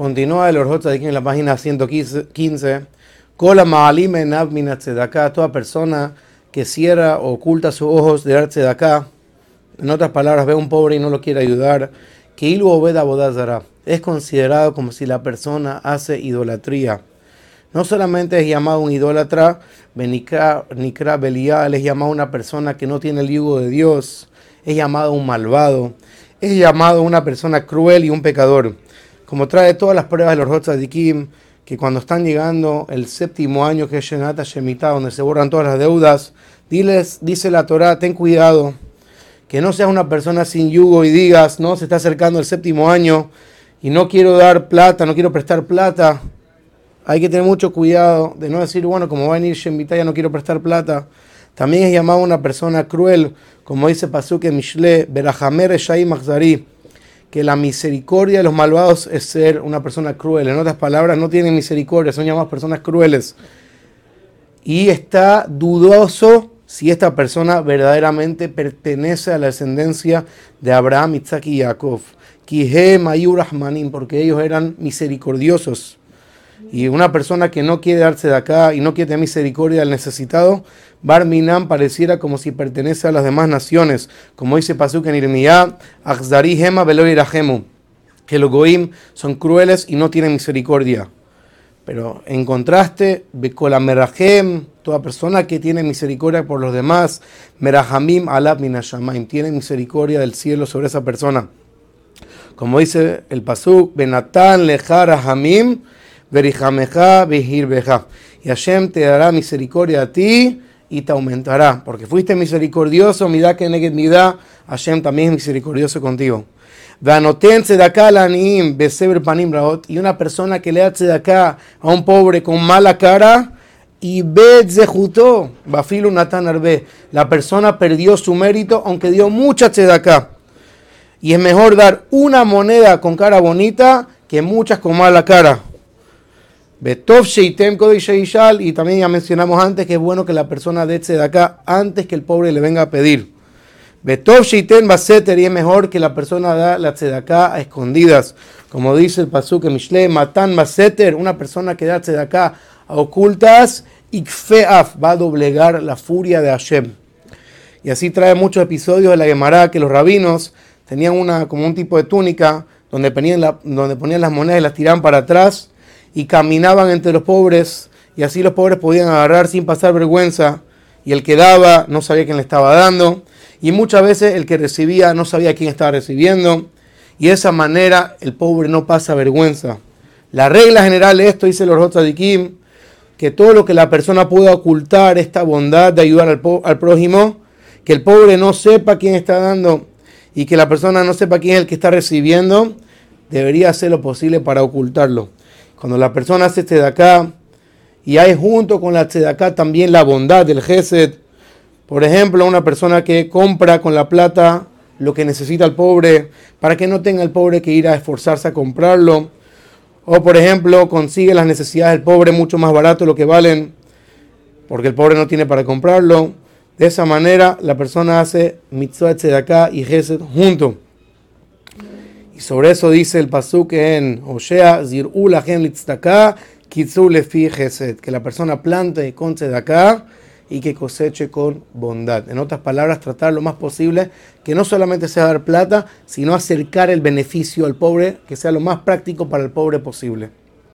Continúa el Orjot aquí en la página 115. Kola ma'alim enav acá Toda persona que cierra o oculta sus ojos de de acá. En otras palabras, ve a un pobre y no lo quiere ayudar. Que ilu obeda bodazara. Es considerado como si la persona hace idolatría. No solamente es llamado un idólatra, Benikra Belial es llamado una persona que no tiene el yugo de Dios, es llamado un malvado, es llamado una persona cruel y un pecador. Como trae todas las pruebas de los de Kim, que cuando están llegando el séptimo año que es Shenata Shemitah, donde se borran todas las deudas, diles, dice la Torah, ten cuidado, que no seas una persona sin yugo y digas, no, se está acercando el séptimo año y no quiero dar plata, no quiero prestar plata hay que tener mucho cuidado de no decir, bueno, como va a venir Shemitah, ya no quiero prestar plata. También es llamado una persona cruel, como dice Pasuke Mishle, Berahamer Shai Machzari, que la misericordia de los malvados es ser una persona cruel. En otras palabras, no tienen misericordia, son llamadas personas crueles. Y está dudoso si esta persona verdaderamente pertenece a la descendencia de Abraham, Isaac y Jacob. Kihe Mayur porque ellos eran misericordiosos. Y una persona que no quiere darse de acá y no quiere tener misericordia al necesitado, Barminan pareciera como si pertenece a las demás naciones. Como dice Pasuk en Irmiyah, Akzdari Hema que los Goim son crueles y no tienen misericordia. Pero en contraste, Bekola Merahem, toda persona que tiene misericordia por los demás, Merahamim Alab Minashamaim, tiene misericordia del cielo sobre esa persona. Como dice el Pasuk, Benatán Lejara Hamim, Verijameja, Beja. Y Hashem te dará misericordia a ti y te aumentará. Porque fuiste misericordioso, mira que neged mida, Hashem también es misericordioso contigo. Y una persona que le hace de acá a un pobre con mala cara, y bet zehutó, bafilu natan arbe. La persona perdió su mérito, aunque dio mucha acá. Y es mejor dar una moneda con cara bonita que muchas con mala cara. Betov Sheitem y también ya mencionamos antes que es bueno que la persona dé de acá antes que el pobre le venga a pedir. Betov Sheitem Baseter y es mejor que la persona da la acá a escondidas. Como dice el Pasuk Mishle, Matan Baseter, una persona que da acá a ocultas, Ikfeaf va a doblegar la furia de Hashem. Y así trae muchos episodios de la Gemara que los rabinos tenían una, como un tipo de túnica donde ponían, donde ponían las monedas y las tiraban para atrás y caminaban entre los pobres y así los pobres podían agarrar sin pasar vergüenza y el que daba no sabía quién le estaba dando y muchas veces el que recibía no sabía quién estaba recibiendo y de esa manera el pobre no pasa vergüenza. La regla general esto, dice los de Kim, que todo lo que la persona pueda ocultar, esta bondad de ayudar al, al prójimo, que el pobre no sepa quién está dando y que la persona no sepa quién es el que está recibiendo, debería hacer lo posible para ocultarlo. Cuando la persona hace acá y hay junto con la acá también la bondad del Gesed, por ejemplo, una persona que compra con la plata lo que necesita el pobre, para que no tenga el pobre que ir a esforzarse a comprarlo. O por ejemplo, consigue las necesidades del pobre mucho más barato lo que valen, porque el pobre no tiene para comprarlo. De esa manera, la persona hace mitzvah acá y gesed junto. Y sobre eso dice el pasuk en Oshea, Zir'u lachem litzdaka, kitzu lefi que la persona plante con acá y que coseche con bondad. En otras palabras, tratar lo más posible que no solamente sea dar plata, sino acercar el beneficio al pobre, que sea lo más práctico para el pobre posible.